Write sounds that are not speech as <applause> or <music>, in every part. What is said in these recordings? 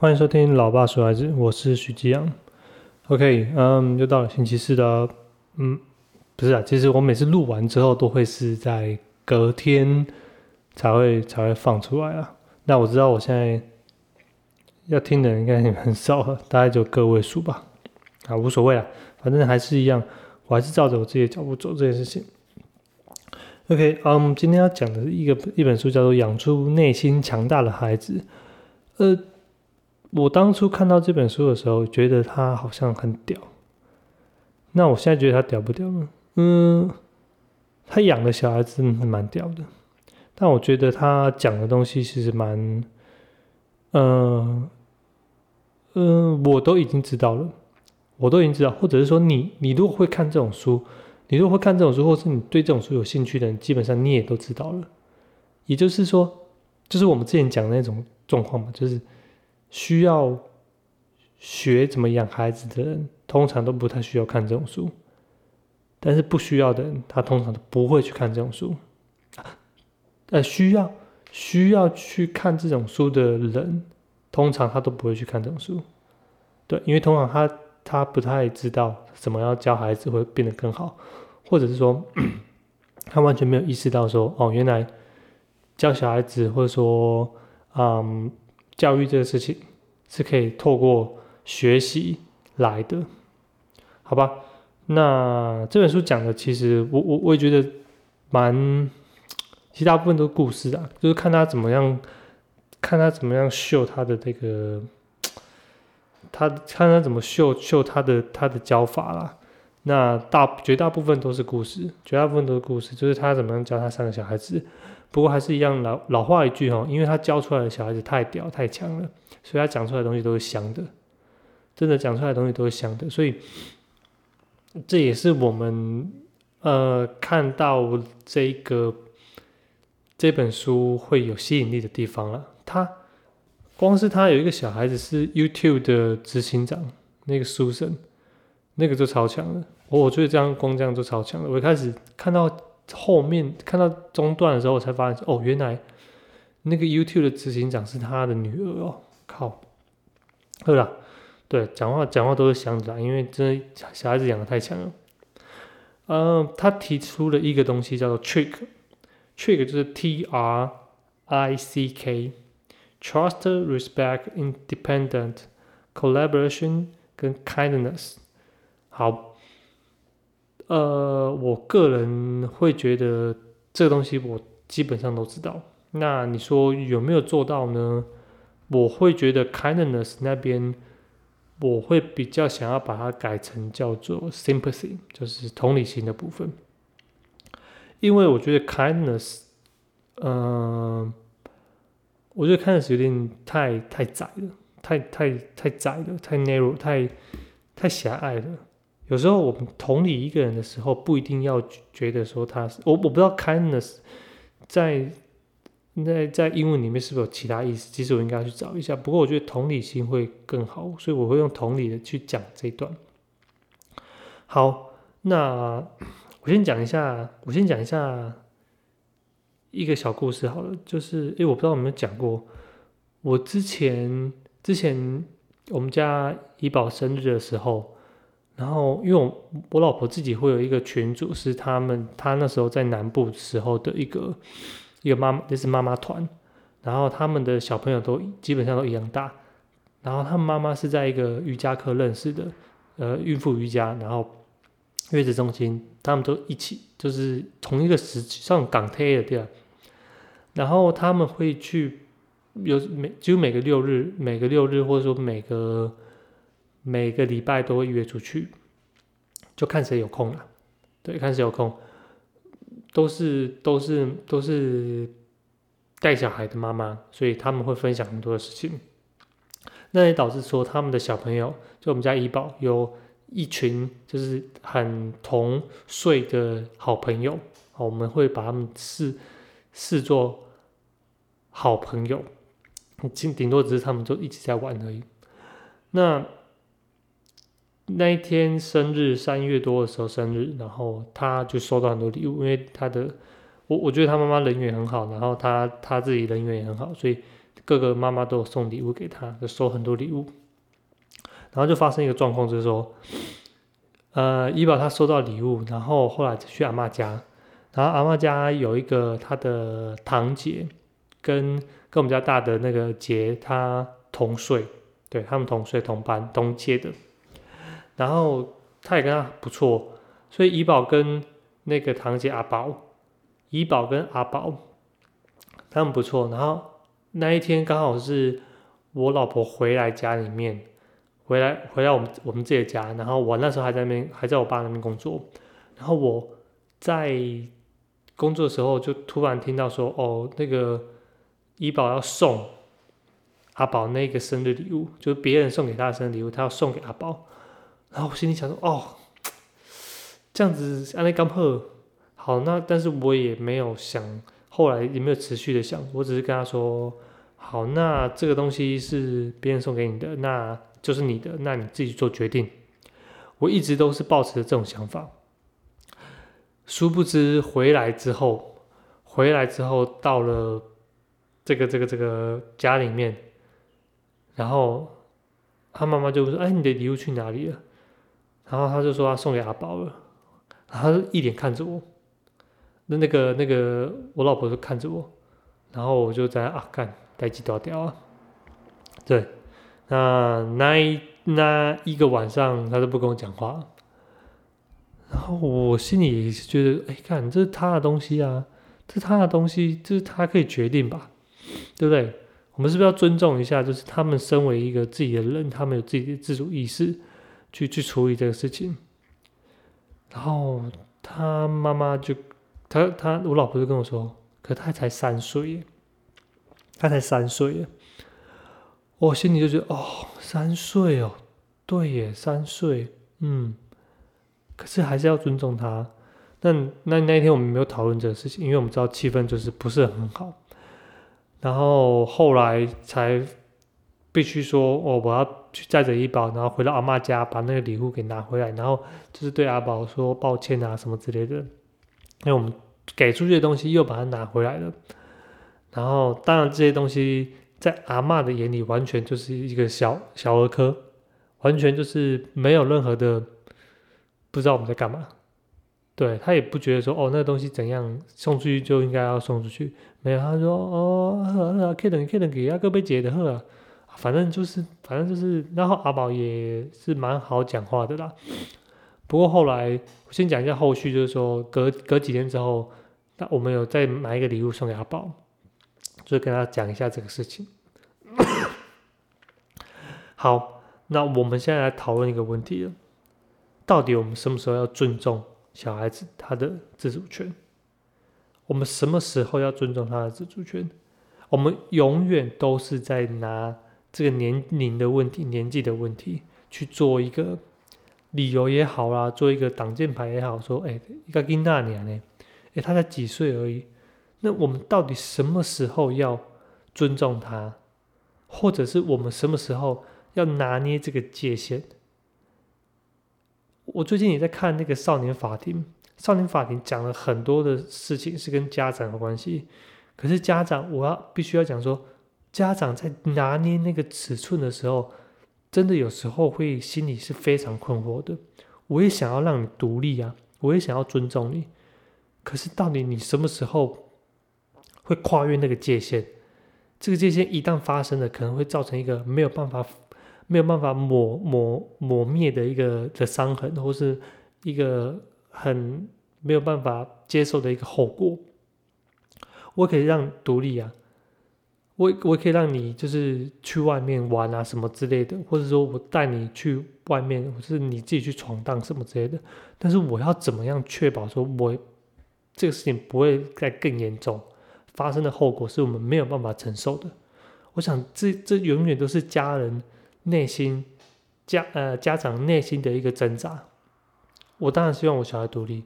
欢迎收听《老爸说孩子》，我是许基阳。OK，嗯，又到了星期四的，嗯，不是啊，其实我每次录完之后都会是在隔天才会才会放出来啊。那我知道我现在要听的人应该也很少了，大概就个位数吧。啊，无所谓啊，反正还是一样，我还是照着我自己的脚步走这件事情。OK，嗯，今天要讲的一个一本书叫做《养出内心强大的孩子》，呃。我当初看到这本书的时候，觉得他好像很屌。那我现在觉得他屌不屌呢？嗯，他养的小孩子蛮屌的，但我觉得他讲的东西其实蛮……嗯嗯，我都已经知道了，我都已经知道，或者是说，你你如果会看这种书，你如果会看这种书，或是你对这种书有兴趣的人，基本上你也都知道了。也就是说，就是我们之前讲的那种状况嘛，就是。需要学怎么养孩子的人，通常都不太需要看这种书。但是不需要的人，他通常都不会去看这种书。呃，需要需要去看这种书的人，通常他都不会去看这种书。对，因为通常他他不太知道怎么样教孩子会变得更好，或者是说 <clears throat> 他完全没有意识到说，哦，原来教小孩子或者说，嗯。教育这个事情是可以透过学习来的，好吧？那这本书讲的，其实我我我也觉得蛮，其实大部分都是故事啊，就是看他怎么样，看他怎么样秀他的这个，他看他怎么秀秀他的他的教法啦。那大绝大部分都是故事，绝大部分都是故事，就是他怎么样教他三个小孩子。不过还是一样老老话一句哈，因为他教出来的小孩子太屌太强了，所以他讲出来的东西都是香的，真的讲出来的东西都是香的，所以这也是我们呃看到这个这本书会有吸引力的地方了。他光是他有一个小孩子是 YouTube 的执行长，那个书生，那个就超强了。我我觉得这样光这样就超强了。我一开始看到。后面看到中段的时候，我才发现哦，原来那个 YouTube 的执行长是他的女儿哦，靠，对了，对，讲话讲话都是香的，因为真的小孩子养的太强了。嗯，他提出了一个东西叫做 trick，trick 就是 T R I C K，trust, respect, independent, collaboration 跟 kindness，好。呃，我个人会觉得这个东西我基本上都知道。那你说有没有做到呢？我会觉得 kindness 那边，我会比较想要把它改成叫做 sympathy，就是同理心的部分。因为我觉得 kindness，嗯，我觉得 kindness 有点太太窄了，太太太窄了，太 narrow，太太狭隘了。有时候我们同理一个人的时候，不一定要觉得说他是我，我不知道 kindness 在在在英文里面是不是有其他意思？其实我应该去找一下。不过我觉得同理心会更好，所以我会用同理的去讲这一段。好，那我先讲一下，我先讲一下一个小故事好了，就是诶，我不知道有没有讲过，我之前之前我们家怡宝生日的时候。然后，因为我我老婆自己会有一个群主，是他们他那时候在南部时候的一个一个妈妈，那是妈妈团。然后他们的小朋友都基本上都一样大。然后他们妈妈是在一个瑜伽课认识的，呃，孕妇瑜伽，然后月子中心，他们都一起，就是同一个时上港贴的对然后他们会去有每就每个六日，每个六日或者说每个。每个礼拜都会约出去，就看谁有空了。对，看谁有空，都是都是都是带小孩的妈妈，所以他们会分享很多的事情。那也导致说，他们的小朋友，就我们家怡宝，有一群就是很同岁的好朋友。我们会把他们视视作好朋友，顶顶多只是他们就一直在玩而已。那。那一天生日，三月多的时候生日，然后他就收到很多礼物，因为他的我我觉得他妈妈人缘很好，然后他他自己人缘也很好，所以各个妈妈都有送礼物给他，就收很多礼物。然后就发生一个状况，就是说，呃，怡宝他收到礼物，然后后来去阿妈家，然后阿妈家有一个他的堂姐，跟跟我们家大的那个姐他同岁，对他们同岁同班同届的，然后他也跟他不错，所以怡宝跟那个堂姐阿宝，怡宝跟阿宝他们不错，然后那一天刚好是我老婆回来家里面。回来，回来我们我们自己家，然后我那时候还在那边，还在我爸那边工作，然后我在工作的时候就突然听到说，哦，那个怡宝要送阿宝那个生日礼物，就是别人送给他的生日礼物，他要送给阿宝，然后我心里想说，哦，<tsk> 这样子安利刚好，好，那但是我也没有想，后来也没有持续的想，我只是跟他说，好，那这个东西是别人送给你的，那。就是你的，那你自己做决定。我一直都是抱持着这种想法，殊不知回来之后，回来之后到了这个这个这个家里面，然后他妈妈就说：“哎，你的礼物去哪里了？”然后他就说他送给阿宝了，然后一脸看着我，那那个那个我老婆就看着我，然后我就在啊干，待机掉掉啊，对。那那一那一个晚上，他都不跟我讲话，然后我心里也是觉得，哎，看这是他的东西啊，这是他的东西，这是他可以决定吧，对不对？我们是不是要尊重一下？就是他们身为一个自己的人，他们有自己的自主意识，去去处理这个事情。然后他妈妈就，他他我老婆就跟我说，可他才三岁，他才三岁。我心里就觉得哦，三岁哦，对耶，三岁，嗯，可是还是要尊重他。那那那一天我们没有讨论这个事情，因为我们知道气氛就是不是很好。然后后来才必须说，哦，我要去载着医宝，然后回到阿妈家把那个礼物给拿回来，然后就是对阿宝说抱歉啊什么之类的。因为我们给出去的东西又把它拿回来了，然后当然这些东西。在阿妈的眼里，完全就是一个小小儿科，完全就是没有任何的不知道我们在干嘛。对他也不觉得说哦，那个东西怎样送出去就应该要送出去，没有。他说哦，可以等，可以等给阿哥被解的喝啊。反正就是，反正就是。然后阿宝也是蛮好讲话的啦。不过后来我先讲一下后续，就是说隔隔几天之后，那我们有再买一个礼物送给阿宝。就跟他讲一下这个事情。<laughs> 好，那我们现在来讨论一个问题了：到底我们什么时候要尊重小孩子他的自主权？我们什么时候要尊重他的自主权？我们永远都是在拿这个年龄的问题、年纪的问题去做一个理由也好啦，做一个挡箭牌也好，说：哎，一个金大年呢？哎，他才几岁而已。那我们到底什么时候要尊重他，或者是我们什么时候要拿捏这个界限？我最近也在看那个少年法庭，少年法庭讲了很多的事情是跟家长有关系，可是家长我要必须要讲说，家长在拿捏那个尺寸的时候，真的有时候会心里是非常困惑的。我也想要让你独立啊，我也想要尊重你，可是到底你什么时候？会跨越那个界限，这个界限一旦发生了，可能会造成一个没有办法、没有办法抹抹抹灭的一个的伤痕，或是一个很没有办法接受的一个后果。我可以让独立啊，我我可以让你就是去外面玩啊什么之类的，或者说我带你去外面，或是你自己去闯荡什么之类的。但是我要怎么样确保说我这个事情不会再更严重？发生的后果是我们没有办法承受的。我想，这这永远都是家人内心家呃家长内心的一个挣扎。我当然希望我小孩独立，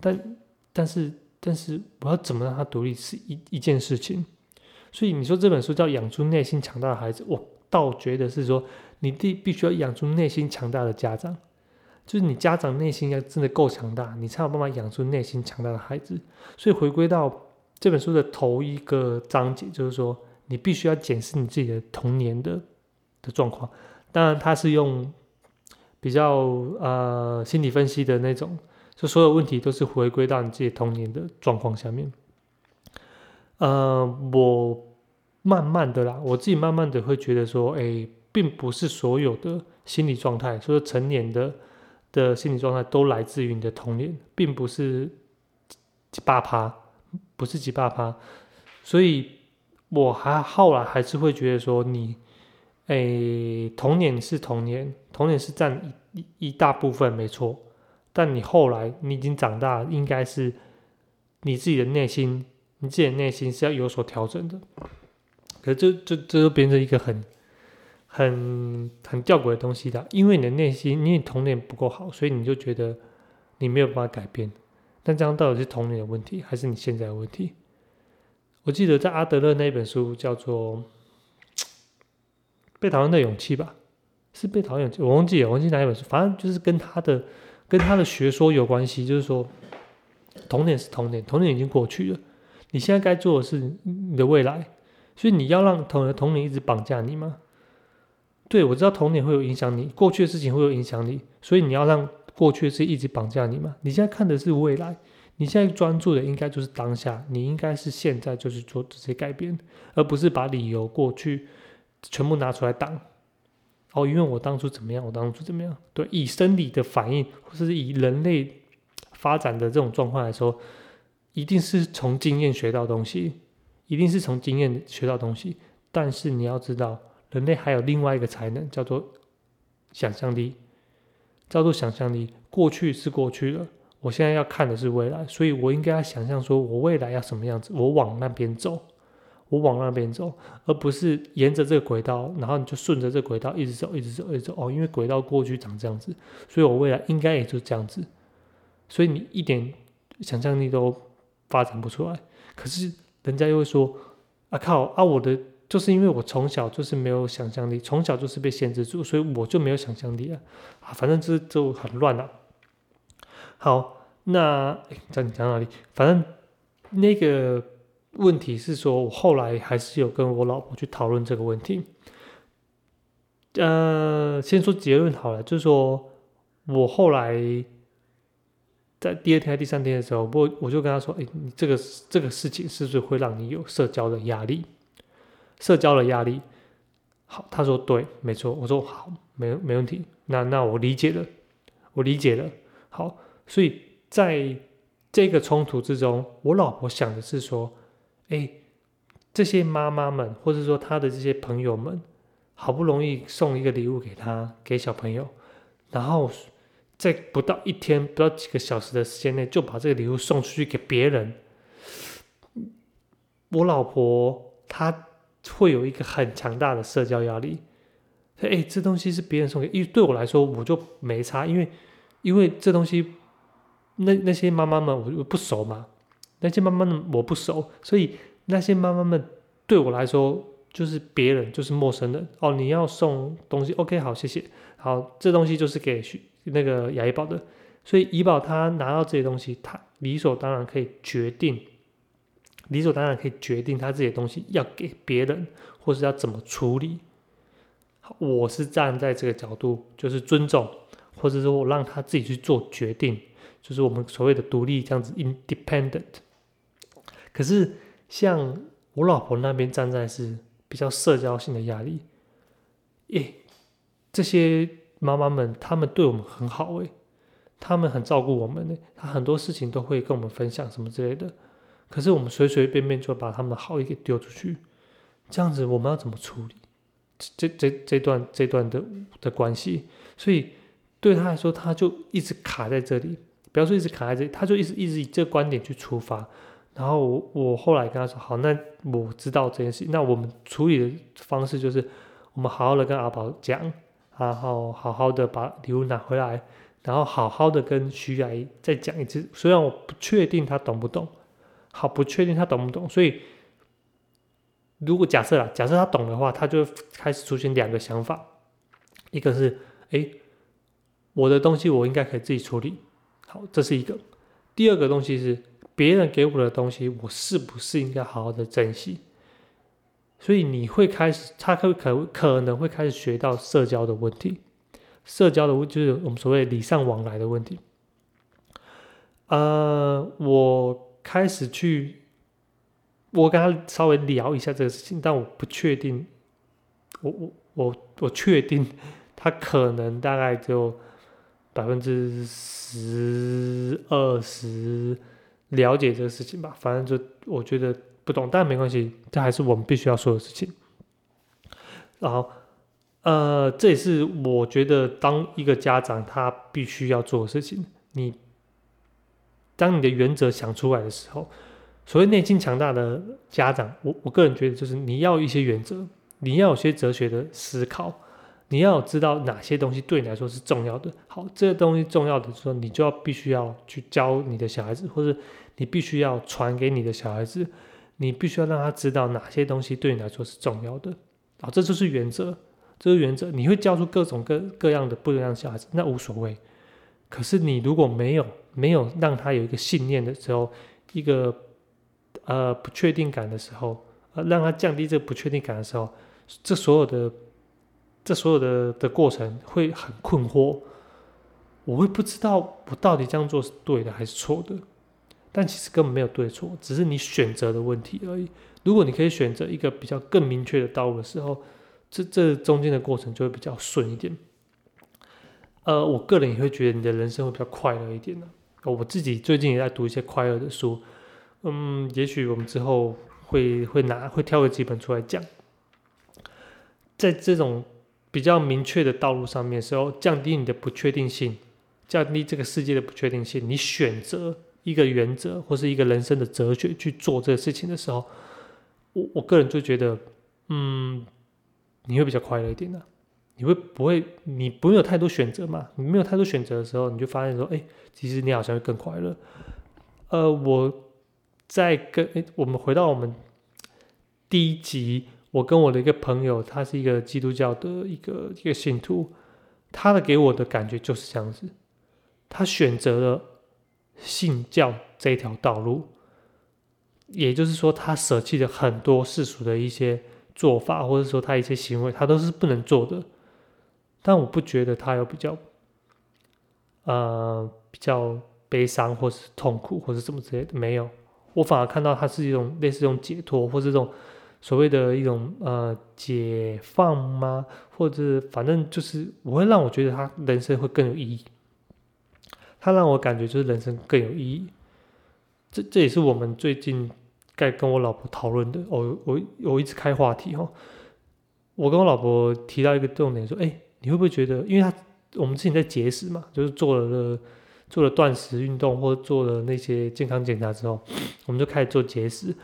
但但是但是我要怎么让他独立是一一件事情。所以你说这本书叫养出内心强大的孩子，我倒觉得是说你必必须要养出内心强大的家长，就是你家长内心要真的够强大，你才有办法养出内心强大的孩子。所以回归到。这本书的头一个章节就是说，你必须要检视你自己的童年的的状况。当然，他是用比较呃心理分析的那种，就所有问题都是回归到你自己童年的状况下面。呃，我慢慢的啦，我自己慢慢的会觉得说，哎，并不是所有的心理状态，说成年的的心理状态都来自于你的童年，并不是几八趴，不是几八趴，所以我还后来还是会觉得说你。诶，童年是童年，童年是占一一大部分，没错。但你后来你已经长大，应该是你自己的内心，你自己的内心是要有所调整的。可是这这这就变成一个很很很吊诡的东西的，因为你的内心，因为童年不够好，所以你就觉得你没有办法改变。但这样到底是童年的问题，还是你现在的问题？我记得在阿德勒那本书叫做。被讨厌的勇气吧，是被讨厌勇气，我忘记，我忘记哪一本书，反正就是跟他的跟他的学说有关系。就是说，童年是童年，童年已经过去了，你现在该做的是你的未来。所以你要让童童年一直绑架你吗？对，我知道童年会有影响你，过去的事情会有影响你，所以你要让过去的事一直绑架你吗？你现在看的是未来，你现在专注的应该就是当下，你应该是现在就是做这些改变，而不是把理由过去。全部拿出来挡哦，因为我当初怎么样，我当初怎么样？对，以生理的反应，或是以人类发展的这种状况来说，一定是从经验学到东西，一定是从经验学到东西。但是你要知道，人类还有另外一个才能，叫做想象力，叫做想象力。过去是过去了，我现在要看的是未来，所以我应该要想象说，我未来要什么样子，我往那边走。我往那边走，而不是沿着这个轨道，然后你就顺着这轨道一直走，一直走，一直走。哦，因为轨道过去长这样子，所以我未来应该也就这样子。所以你一点想象力都发展不出来。可是人家又会说：“啊靠啊，我的就是因为我从小就是没有想象力，从小就是被限制住，所以我就没有想象力啊。”啊，反正这就很乱了。好，那讲讲哪里？反正那个。问题是说，我后来还是有跟我老婆去讨论这个问题。呃，先说结论好了，就是说我后来在第二天、第三天的时候，我我就跟他说：“哎，你这个这个事情是不是会让你有社交的压力？社交的压力。”好，他说：“对，没错。”我说：“好，没没问题。那那我理解了，我理解了。好，所以在这个冲突之中，我老婆想的是说。哎，这些妈妈们，或者说他的这些朋友们，好不容易送一个礼物给他，给小朋友，然后在不到一天、不到几个小时的时间内，就把这个礼物送出去给别人。我老婆她会有一个很强大的社交压力。哎，这东西是别人送给，因为对我来说我就没差，因为因为这东西，那那些妈妈们我不熟嘛。那些妈妈们我不熟，所以那些妈妈们对我来说就是别人，就是陌生人。哦，你要送东西，OK，好，谢谢。好，这东西就是给那个雅怡宝的，所以怡宝他拿到这些东西，他理所当然可以决定，理所当然可以决定他这些东西要给别人，或是要怎么处理。好我是站在这个角度，就是尊重，或者说我让他自己去做决定，就是我们所谓的独立这样子，independent。可是，像我老婆那边站在是比较社交性的压力，耶，这些妈妈们，她们对我们很好诶，她们很照顾我们呢，她很多事情都会跟我们分享什么之类的。可是我们随随便便就把他们的好意给丢出去，这样子我们要怎么处理这这这段这段的的关系？所以对他来说，他就一直卡在这里，不要说一直卡在这里，他就一直一直以这个观点去出发。然后我我后来跟他说好，那我知道这件事，那我们处理的方式就是，我们好好的跟阿宝讲，然后好好的把礼物拿回来，然后好好的跟徐阿姨再讲一次。虽然我不确定他懂不懂，好不确定他懂不懂，所以如果假设啦，假设他懂的话，他就开始出现两个想法，一个是哎，我的东西我应该可以自己处理，好，这是一个；第二个东西是。别人给我的东西，我是不是应该好好的珍惜？所以你会开始，他可可可能会开始学到社交的问题，社交的问就是我们所谓礼尚往来的问题。呃，我开始去，我跟他稍微聊一下这个事情，但我不确定，我我我我确定他可能大概就百分之十二十了解这个事情吧，反正就我觉得不懂，但没关系，这还是我们必须要说的事情。然后，呃，这也是我觉得当一个家长他必须要做的事情，你。当你的原则想出来的时候，所谓内心强大的家长，我我个人觉得就是你要一些原则，你要有些哲学的思考，你要知道哪些东西对你来说是重要的。好，这个东西重要的时候，你就要必须要去教你的小孩子，或者你必须要传给你的小孩子，你必须要让他知道哪些东西对你来说是重要的。好，这就是原则，这是原则。你会教出各种各各样的不一样的小孩子，那无所谓。可是你如果没有，没有让他有一个信念的时候，一个呃不确定感的时候，呃让他降低这个不确定感的时候，这所有的这所有的的过程会很困惑，我会不知道我到底这样做是对的还是错的，但其实根本没有对错，只是你选择的问题而已。如果你可以选择一个比较更明确的道路的时候，这这中间的过程就会比较顺一点。呃，我个人也会觉得你的人生会比较快乐一点呢。我自己最近也在读一些快乐的书，嗯，也许我们之后会会拿会挑个几本出来讲，在这种比较明确的道路上面时候，降低你的不确定性，降低这个世界的不确定性，你选择一个原则或是一个人生的哲学去做这个事情的时候，我我个人就觉得，嗯，你会比较快乐一点的。你会不会？你不会有太多选择嘛？你没有太多选择的时候，你就发现说，哎，其实你好像会更快乐。呃，我在跟哎，我们回到我们第一集，我跟我的一个朋友，他是一个基督教的一个一个信徒，他的给我的感觉就是这样子，他选择了信教这一条道路，也就是说，他舍弃了很多世俗的一些做法，或者说他一些行为，他都是不能做的。但我不觉得他有比较，呃，比较悲伤，或是痛苦，或是什么之类的，没有。我反而看到他是一种类似这种解脱，或是这种所谓的一种呃解放吗？或者反正就是我会让我觉得他人生会更有意义。他让我感觉就是人生更有意义。这这也是我们最近在跟我老婆讨论的。我我我一直开话题哈。我跟我老婆提到一个重点，说，哎。你会不会觉得，因为他我们之前在节食嘛，就是做了做了断食运动，或者做了那些健康检查之后，我们就开始做节食，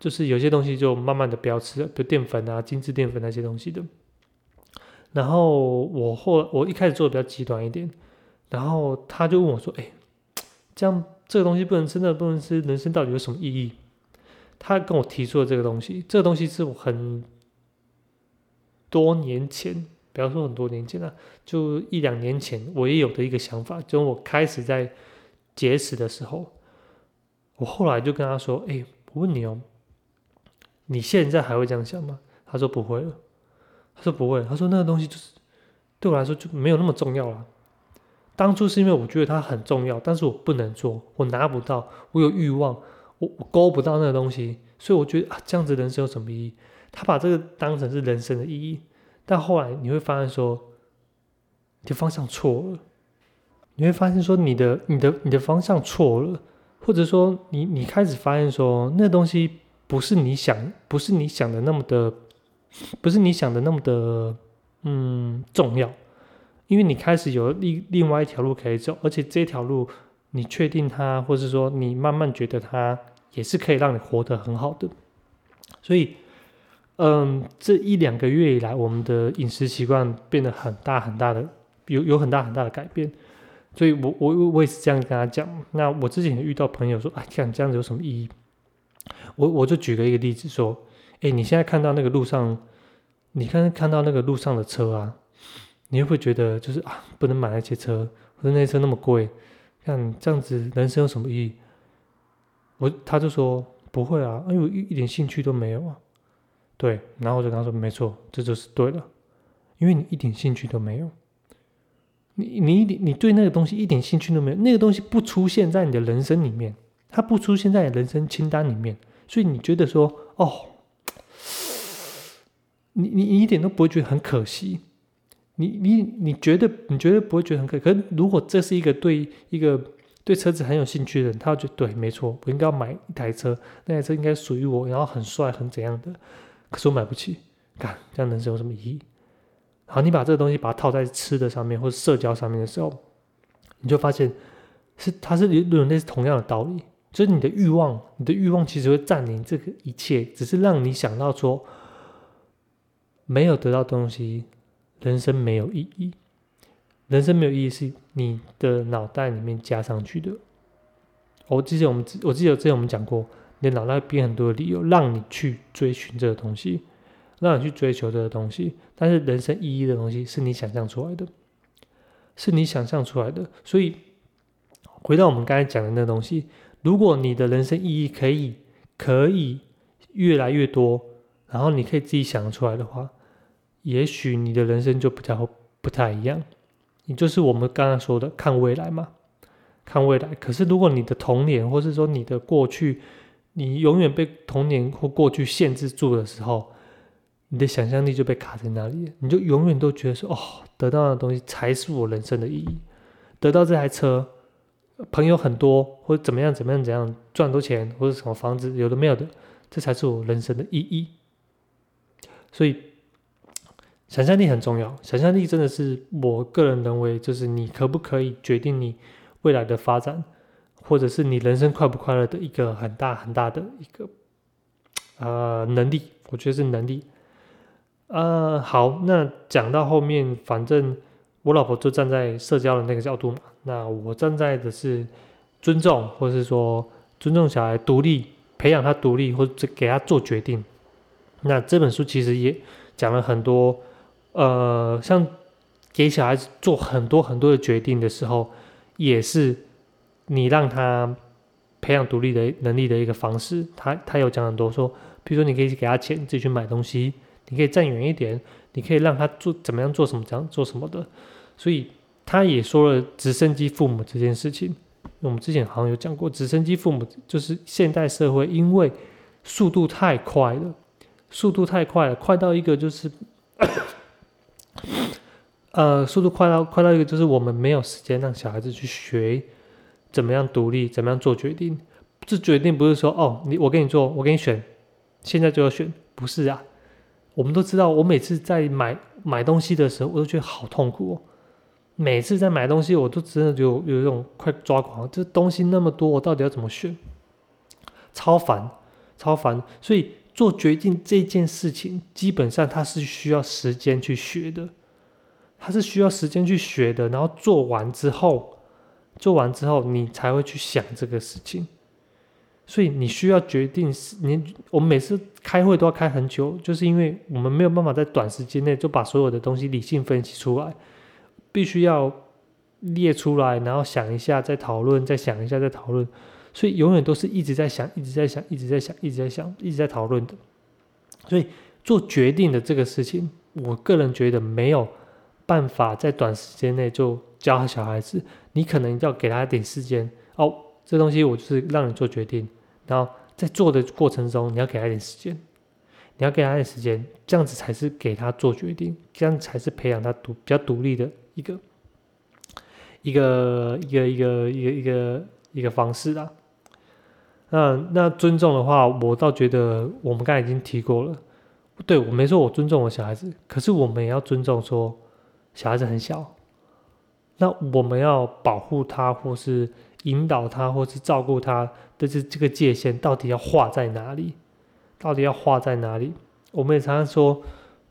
就是有些东西就慢慢的不要吃了，比如淀粉啊、精致淀粉那些东西的。然后我后我一开始做的比较极端一点，然后他就问我说：“哎，这样这个东西不能吃，那不能吃，人生到底有什么意义？”他跟我提出了这个东西，这个东西是我很多年前。不要说很多年前了，就一两年前，我也有的一个想法，就我开始在节食的时候，我后来就跟他说：“哎，我问你哦，你现在还会这样想吗？”他说：“不会了。”他说：“不会。”他说：“那个东西就是对我来说就没有那么重要了。当初是因为我觉得它很重要，但是我不能做，我拿不到，我有欲望，我我勾不到那个东西，所以我觉得啊，这样子人生有什么意义？他把这个当成是人生的意义。”但后来你会发现说，你的方向错了。你会发现说，你的、你的、你的方向错了，或者说，你你开始发现说，那东西不是你想，不是你想的那么的，不是你想的那么的，嗯，重要。因为你开始有另另外一条路可以走，而且这条路你确定它，或者说你慢慢觉得它也是可以让你活得很好的，所以。嗯，这一两个月以来，我们的饮食习惯变得很大很大的，有有很大很大的改变。所以，我我我也是这样跟他讲。那我之前遇到朋友说，哎，这样这样子有什么意义？我我就举了一个例子说，哎，你现在看到那个路上，你看看到那个路上的车啊，你会不会觉得就是啊，不能买那些车，或者那些车那么贵？像这样子，人生有什么意义？我他就说不会啊，因为一一点兴趣都没有啊。对，然后我就跟他说，没错，这就是对的，因为你一点兴趣都没有，你你一点你对那个东西一点兴趣都没有，那个东西不出现在你的人生里面，它不出现在你人生清单里面，所以你觉得说，哦，<tsk> 你你你一点都不会觉得很可惜，你你你觉得你觉得不会觉得很可，可如果这是一个对一个。对车子很有兴趣的人，他觉得对，没错，我应该要买一台车，那台车应该属于我，然后很帅，很怎样的，可是我买不起，看这样人生有什么意义？好，你把这个东西把它套在吃的上面或者社交上面的时候，你就发现是它是有类似同样的道理，就是你的欲望，你的欲望其实会占领这个一切，只是让你想到说没有得到东西，人生没有意义。人生没有意义，是你的脑袋里面加上去的。我之前我们我记得之前我们讲过，你的脑袋编很多的理由，让你去追寻这个东西，让你去追求这个东西。但是人生意义的东西是你想象出来的，是你想象出来的。所以回到我们刚才讲的那东西，如果你的人生意义可以可以越来越多，然后你可以自己想出来的话，也许你的人生就比较不太一样。你就是我们刚刚说的看未来嘛，看未来。可是如果你的童年，或是说你的过去，你永远被童年或过去限制住的时候，你的想象力就被卡在那里，你就永远都觉得说，哦，得到的东西才是我人生的意义。得到这台车，朋友很多，或者怎么样怎么样怎样，赚多钱，或者什么房子，有的没有的，这才是我人生的意义。所以。想象力很重要，想象力真的是我个人认为，就是你可不可以决定你未来的发展，或者是你人生快不快乐的一个很大很大的一个呃能力，我觉得是能力。呃，好，那讲到后面，反正我老婆就站在社交的那个角度嘛，那我站在的是尊重，或是说尊重小孩独立，培养他独立，或者给他做决定。那这本书其实也讲了很多。呃，像给小孩子做很多很多的决定的时候，也是你让他培养独立的能力的一个方式。他他有讲很多，说，比如说你可以给他钱自己去买东西，你可以站远一点，你可以让他做怎么样做什么怎样做什么的。所以他也说了直升机父母这件事情。我们之前好像有讲过，直升机父母就是现代社会因为速度太快了，速度太快了，快到一个就是。呃，速度快到快到一个，就是我们没有时间让小孩子去学怎么样独立，怎么样做决定。这决定不是说哦，你我给你做，我给你选，现在就要选，不是啊。我们都知道，我每次在买买东西的时候，我都觉得好痛苦哦。每次在买东西，我都真的就有一种快抓狂，这东西那么多，我到底要怎么选？超烦，超烦。所以做决定这件事情，基本上它是需要时间去学的。它是需要时间去学的，然后做完之后，做完之后你才会去想这个事情。所以你需要决定，你我们每次开会都要开很久，就是因为我们没有办法在短时间内就把所有的东西理性分析出来，必须要列出来，然后想一下再讨论，再想一下再讨论。所以永远都是一直在想，一直在想，一直在想，一直在想，一直在讨论的。所以做决定的这个事情，我个人觉得没有。办法在短时间内就教小孩子，你可能要给他一点时间哦。这东西我就是让你做决定，然后在做的过程中，你要给他一点时间，你要给他一点时间，这样子才是给他做决定，这样才是培养他独比较独立的一个一个一个一个一个一个一个方式啊。那那尊重的话，我倒觉得我们刚才已经提过了，对我没说我尊重我小孩子，可是我们也要尊重说。小孩子很小，那我们要保护他，或是引导他，或是照顾他的这这个界限到底要画在哪里？到底要画在哪里？我们也常常说，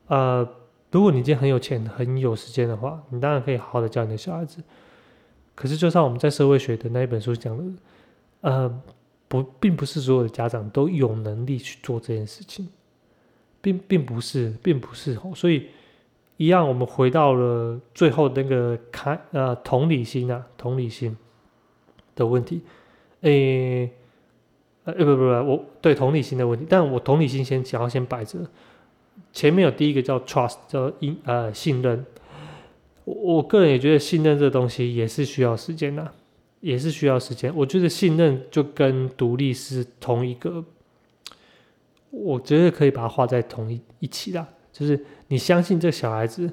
呃，如果你已经很有钱、很有时间的话，你当然可以好好的教你的小孩子。可是，就像我们在社会学的那一本书讲的，呃，不，并不是所有的家长都有能力去做这件事情，并并不是，并不是哦，所以。一样，我们回到了最后那个开呃同理心啊，同理心的问题，诶，呃不不不，我对同理心的问题，但我同理心先想要先摆着，前面有第一个叫 trust，叫因呃信任。我我个人也觉得信任这东西也是需要时间的，也是需要时间。我觉得信任就跟独立是同一个，我觉得可以把它画在同一一起的，就是你相信这小孩子，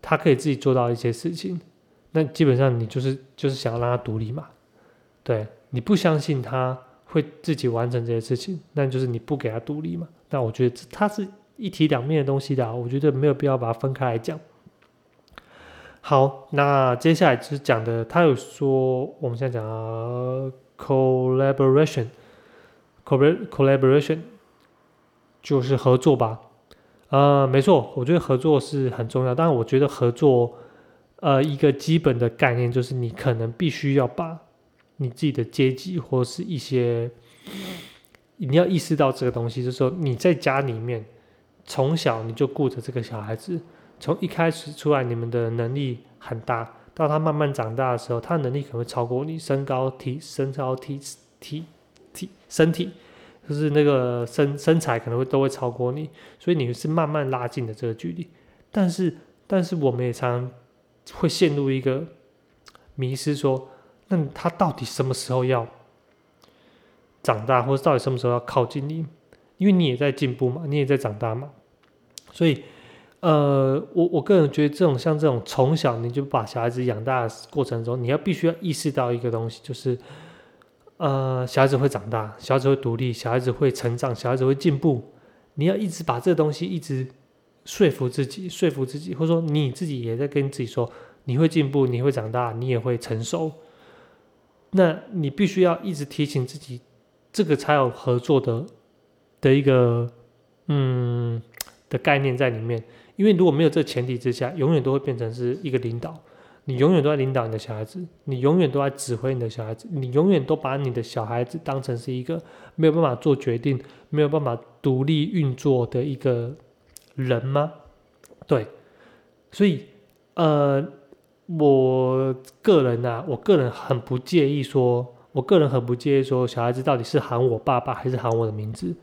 他可以自己做到一些事情，那基本上你就是就是想要让他独立嘛。对，你不相信他会自己完成这些事情，那就是你不给他独立嘛。那我觉得它是一体两面的东西的，我觉得没有必要把它分开来讲。好，那接下来就是讲的，他有说我们现在讲啊 collaboration，collaboration 就是合作吧。呃，没错，我觉得合作是很重要，但是我觉得合作，呃，一个基本的概念就是你可能必须要把你自己的阶级或是一些，你要意识到这个东西，就是说你在家里面从小你就顾着这个小孩子。从一开始出来，你们的能力很大，到他慢慢长大的时候，他能力可能会超过你，身高体、身高体、体、体、身体，就是那个身身材可能会都会超过你，所以你是慢慢拉近的这个距离。但是，但是我们也常会陷入一个迷失，说，那他到底什么时候要长大，或者到底什么时候要靠近你？因为你也在进步嘛，你也在长大嘛，所以。呃，我我个人觉得这种像这种从小你就把小孩子养大的过程中，你要必须要意识到一个东西，就是，呃，小孩子会长大，小孩子会独立，小孩子会成长，小孩子会进步。你要一直把这个东西一直说服自己，说服自己，或者说你自己也在跟自己说，你会进步，你会长大，你也会成熟。那你必须要一直提醒自己，这个才有合作的的一个嗯的概念在里面。因为如果没有这前提之下，永远都会变成是一个领导，你永远都在领导你的小孩子，你永远都在指挥你的小孩子，你永远都把你的小孩子当成是一个没有办法做决定、没有办法独立运作的一个人吗？对，所以呃，我个人呢，我个人很不介意说，我个人很不介意说，小孩子到底是喊我爸爸还是喊我的名字，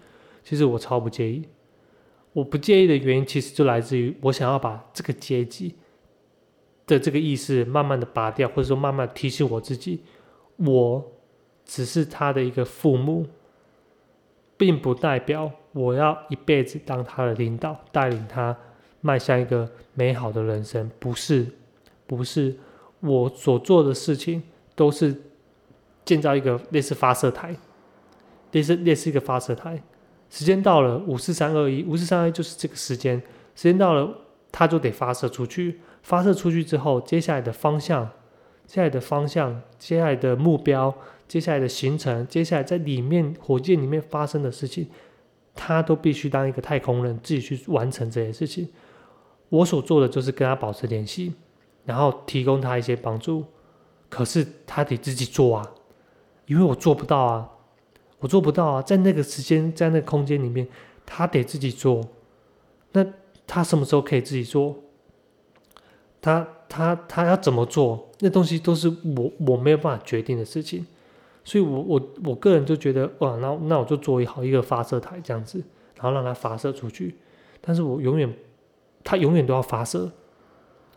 其实我超不介意。我不介意的原因，其实就来自于我想要把这个阶级的这个意识慢慢的拔掉，或者说慢慢提醒我自己，我只是他的一个父母，并不代表我要一辈子当他的领导，带领他迈向一个美好的人生。不是，不是，我所做的事情都是建造一个类似发射台，类似类似一个发射台。时间到了，五四三二一，五四三二一就是这个时间。时间到了，它就得发射出去。发射出去之后，接下来的方向、接下来的方向、接下来的目标、接下来的行程、接下来在里面火箭里面发生的事情，他都必须当一个太空人自己去完成这些事情。我所做的就是跟他保持联系，然后提供他一些帮助。可是他得自己做啊，因为我做不到啊。我做不到啊，在那个时间，在那个空间里面，他得自己做。那他什么时候可以自己做？他他他要怎么做？那东西都是我我没有办法决定的事情。所以，我我我个人就觉得，哇，那那我就做好一个发射台这样子，然后让它发射出去。但是我永远，它永远都要发射，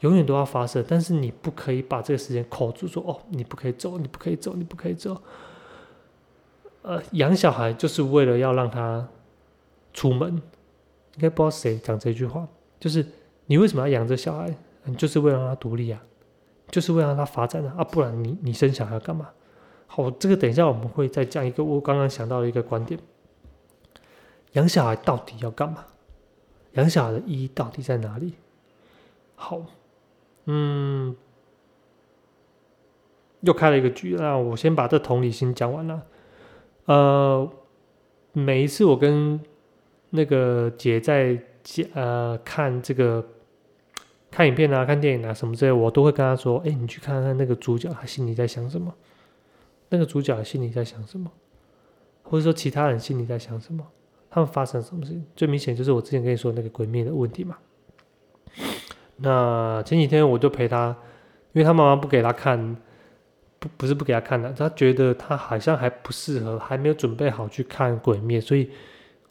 永远都要发射。但是你不可以把这个时间扣住，说哦，你不可以走，你不可以走，你不可以走。呃，养小孩就是为了要让他出门，应该不知道谁讲这句话，就是你为什么要养这小孩？你就是为了让他独立啊，就是为了让他发展啊，啊，不然你你生小孩干嘛？好，这个等一下我们会再讲一个我刚刚想到的一个观点，养小孩到底要干嘛？养小孩的意义到底在哪里？好，嗯，又开了一个局，那我先把这同理心讲完了。呃，每一次我跟那个姐在呃看这个看影片啊、看电影啊什么之类，我都会跟她说：“哎，你去看看那个主角，他心里在想什么？那个主角心里在想什么？或者说其他人心里在想什么？他们发生什么事情？最明显就是我之前跟你说那个鬼灭的问题嘛。那前几天我就陪他，因为他妈妈不给他看。”不不是不给他看的，他觉得他好像还不适合，还没有准备好去看《鬼灭》，所以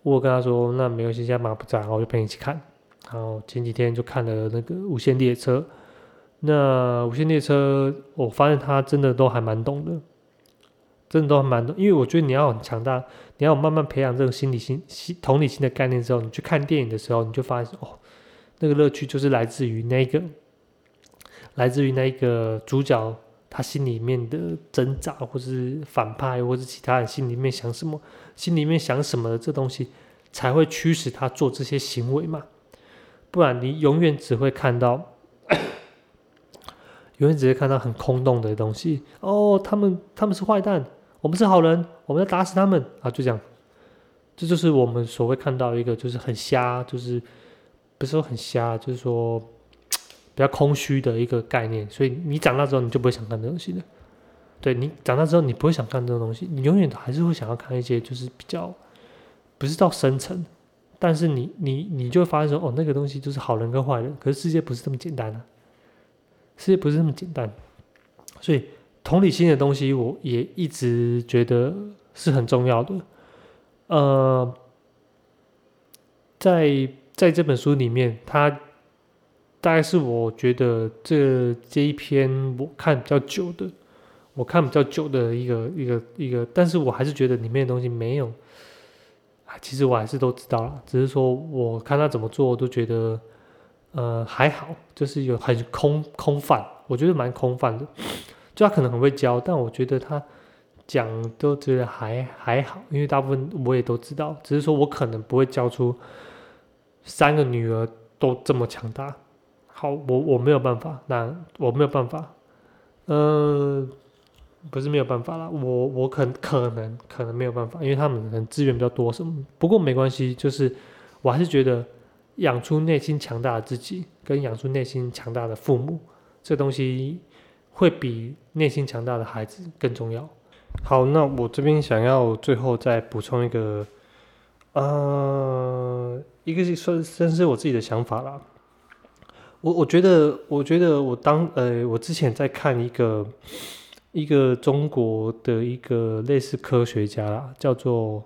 我跟他说，那没关系，现在妈不在，我就陪你一起看。然后前几天就看了那个《无限列车》，那《无限列车》，我发现他真的都还蛮懂的，真的都还蛮懂。因为我觉得你要很强大，你要慢慢培养这种心理心、心同理心的概念之后，你去看电影的时候，你就发现哦，那个乐趣就是来自于那个，来自于那个主角他心里面的挣扎，或是反派，或是其他人心里面想什么，心里面想什么的这东西，才会驱使他做这些行为嘛。不然你永远只会看到，<coughs> 永远只会看到很空洞的东西。哦，他们他们是坏蛋，我们是好人，我们要打死他们啊！就这样，这就是我们所谓看到一个就是很瞎，就是不是说很瞎，就是说比较空虚的一个概念。所以你长大之后你就不会想看这东西了。对你长大之后你不会想看这种东西，你永远还是会想要看一些就是比较不是到深层。但是你你你就会发现说，哦，那个东西就是好人跟坏人，可是世界不是这么简单的，世界不是这么简单，所以同理心的东西，我也一直觉得是很重要的。呃，在在这本书里面，它大概是我觉得这这一篇我看比较久的，我看比较久的一个一个一个，但是我还是觉得里面的东西没有。啊其实我还是都知道了，只是说我看他怎么做，我都觉得，呃，还好，就是有很空空泛，我觉得蛮空泛的。就他可能很会教，但我觉得他讲都觉得还还好，因为大部分我也都知道，只是说我可能不会教出三个女儿都这么强大。好，我我没有办法，那我没有办法，呃。不是没有办法啦，我我可可能可能没有办法，因为他们可能资源比较多什么。不过没关系，就是我还是觉得养出内心强大的自己，跟养出内心强大的父母，这东西会比内心强大的孩子更重要。好，那我这边想要最后再补充一个，呃，一个是算算是我自己的想法啦。我我觉得，我觉得我当呃，我之前在看一个。一个中国的一个类似科学家啦，叫做，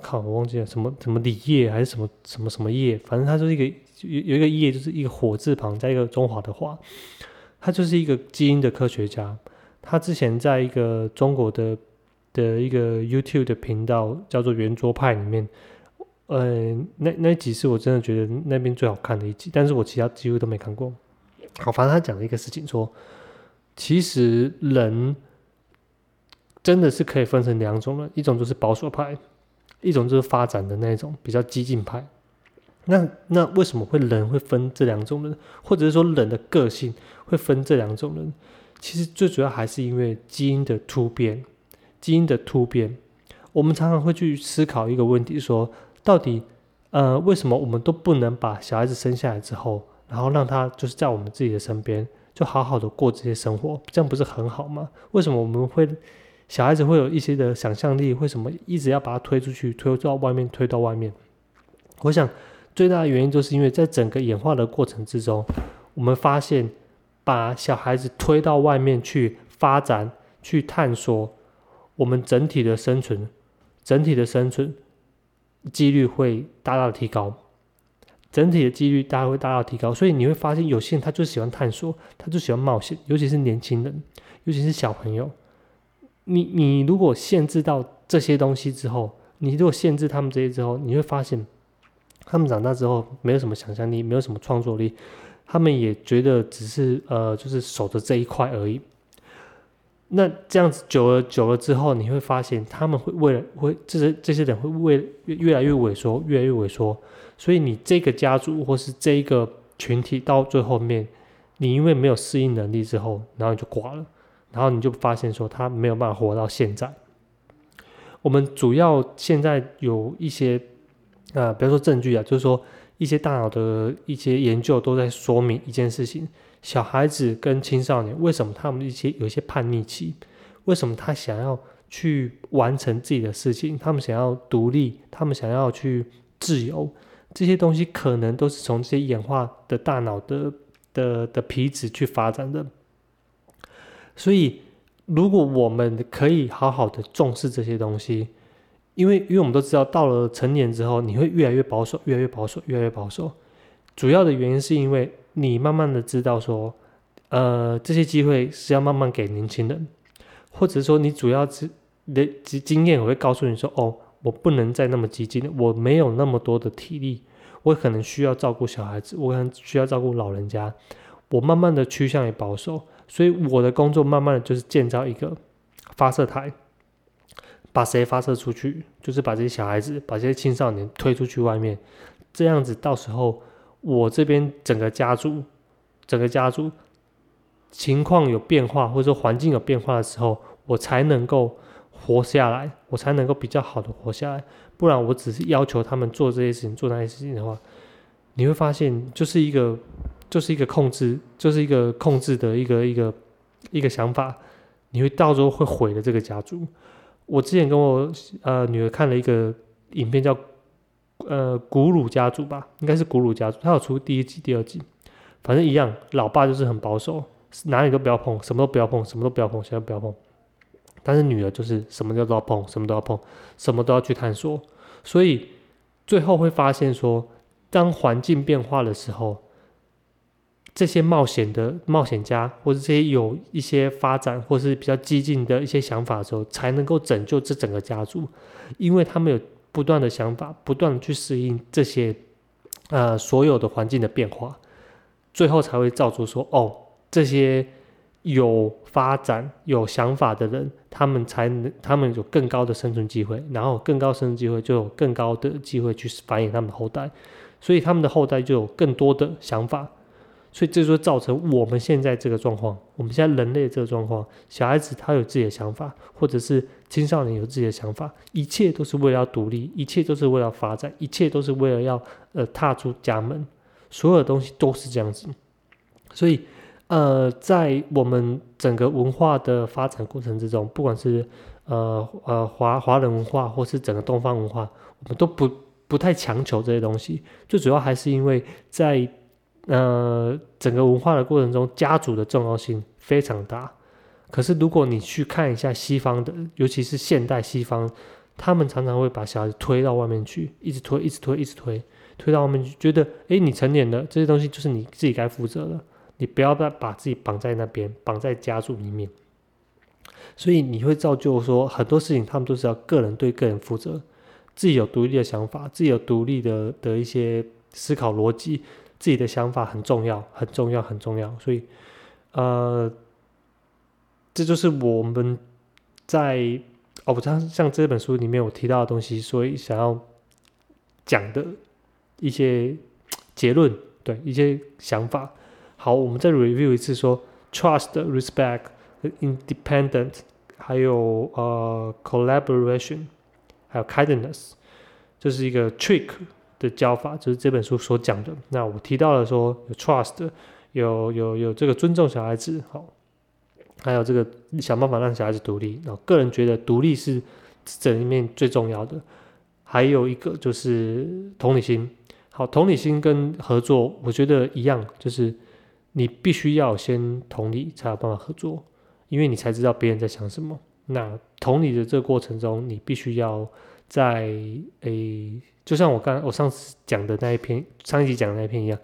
靠，我忘记了什么什么李业还是什么什么什么业，反正他就是一个有有一个业，就是一个火字旁加一个中华的华，他就是一个基因的科学家。他之前在一个中国的的一个 YouTube 的频道叫做圆桌派里面，呃，那那集是我真的觉得那边最好看的一集，但是我其他几乎都没看过。好，反正他讲了一个事情说。其实人真的是可以分成两种人，一种就是保守派，一种就是发展的那种比较激进派。那那为什么会人会分这两种人，或者是说人的个性会分这两种人？其实最主要还是因为基因的突变。基因的突变，我们常常会去思考一个问题：说到底，呃，为什么我们都不能把小孩子生下来之后，然后让他就是在我们自己的身边？就好好的过这些生活，这样不是很好吗？为什么我们会小孩子会有一些的想象力？为什么一直要把他推出去，推到外面，推到外面？我想最大的原因就是因为在整个演化的过程之中，我们发现把小孩子推到外面去发展、去探索，我们整体的生存、整体的生存几率会大大的提高。整体的几率大家会大大提高，所以你会发现有些人他就喜欢探索，他就喜欢冒险，尤其是年轻人，尤其是小朋友。你你如果限制到这些东西之后，你如果限制他们这些之后，你会发现他们长大之后没有什么想象力，没有什么创作力，他们也觉得只是呃就是守着这一块而已。那这样子久了久了之后，你会发现他们会为了会这些这些人会为越来越萎缩，越来越萎缩。所以你这个家族或是这一个群体到最后面，你因为没有适应能力之后，然后你就挂了，然后你就发现说他没有办法活到现在。我们主要现在有一些啊，比如说证据啊，就是说一些大脑的一些研究都在说明一件事情：小孩子跟青少年为什么他们一些有一些叛逆期？为什么他想要去完成自己的事情？他们想要独立，他们想要去自由。这些东西可能都是从这些演化的大脑的的的皮质去发展的，所以如果我们可以好好的重视这些东西，因为因为我们都知道，到了成年之后，你会越来越保守，越来越保守，越来越保守。主要的原因是因为你慢慢的知道说，呃，这些机会是要慢慢给年轻人，或者说你主要是的经经验，我会告诉你说，哦，我不能再那么激进，我没有那么多的体力，我可能需要照顾小孩子，我可能需要照顾老人家，我慢慢的趋向于保守，所以我的工作慢慢的就是建造一个发射台。把谁发射出去，就是把这些小孩子、把这些青少年推出去外面，这样子到时候我这边整个家族、整个家族情况有变化，或者说环境有变化的时候，我才能够活下来，我才能够比较好的活下来。不然我只是要求他们做这些事情、做那些事情的话，你会发现就是一个就是一个控制，就是一个控制的一个一个一个想法，你会到时候会毁了这个家族。我之前跟我呃女儿看了一个影片，叫呃古鲁家族吧，应该是古鲁家族，他有出第一季、第二季，反正一样，老爸就是很保守，哪里都不要碰，什么都不要碰，什么都不要碰，谁都不要碰。但是女儿就是什么都要碰，什么都要碰，什么都要去探索，所以最后会发现说，当环境变化的时候。这些冒险的冒险家，或者这些有一些发展或是比较激进的一些想法的时候，才能够拯救这整个家族，因为他们有不断的想法，不断去适应这些呃所有的环境的变化，最后才会造出说哦，这些有发展有想法的人，他们才能他们有更高的生存机会，然后更高生存机会就有更高的机会去繁衍他们的后代，所以他们的后代就有更多的想法。所以这就造成我们现在这个状况，我们现在人类这个状况，小孩子他有自己的想法，或者是青少年有自己的想法，一切都是为了要独立，一切都是为了发展，一切都是为了要呃踏出家门，所有的东西都是这样子。所以呃，在我们整个文化的发展过程之中，不管是呃呃华华人文化，或是整个东方文化，我们都不不太强求这些东西，最主要还是因为在。呃，整个文化的过程中，家族的重要性非常大。可是，如果你去看一下西方的，尤其是现代西方，他们常常会把小孩子推到外面去，一直推，一直推，一直推，推到外面去，觉得，哎，你成年了，这些东西就是你自己该负责的，你不要再把自己绑在那边，绑在家族里面。所以，你会造就说，很多事情他们都是要个人对个人负责，自己有独立的想法，自己有独立的的一些思考逻辑。自己的想法很重要，很重要，很重要。所以，呃，这就是我们在哦，像像这本书里面我提到的东西，所以想要讲的一些结论，对一些想法。好，我们再 review 一次，说 trust、respect、independent，还有呃 collaboration，还有 kindness，这是一个 trick。的教法就是这本书所讲的。那我提到了说有 trust，有有有这个尊重小孩子，好，还有这个想办法让小孩子独立。那个人觉得独立是这里面最重要的。还有一个就是同理心。好，同理心跟合作，我觉得一样，就是你必须要先同理，才有办法合作，因为你才知道别人在想什么。那同理的这个过程中，你必须要在诶。就像我刚我上次讲的那一篇，上一集讲的那一篇一样，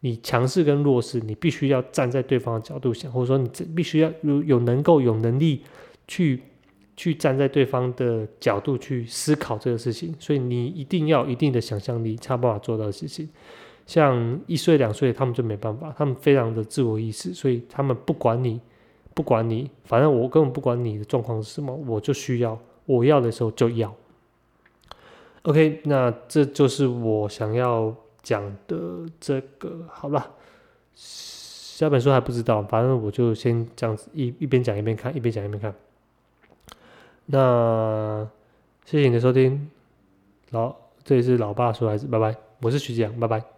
你强势跟弱势，你必须要站在对方的角度想，或者说你这必须要有有能够有能力去去站在对方的角度去思考这个事情，所以你一定要一定的想象力，才有办法做到的事情。像一岁两岁，他们就没办法，他们非常的自我意识，所以他们不管你不管你，反正我根本不管你的状况是什么，我就需要我要的时候就要。OK，那这就是我想要讲的这个，好了，下本书还不知道，反正我就先这样子一一边讲一边看，一边讲一边看。那谢谢你的收听，老这里是老爸说孩子，拜拜，我是徐子阳，拜拜。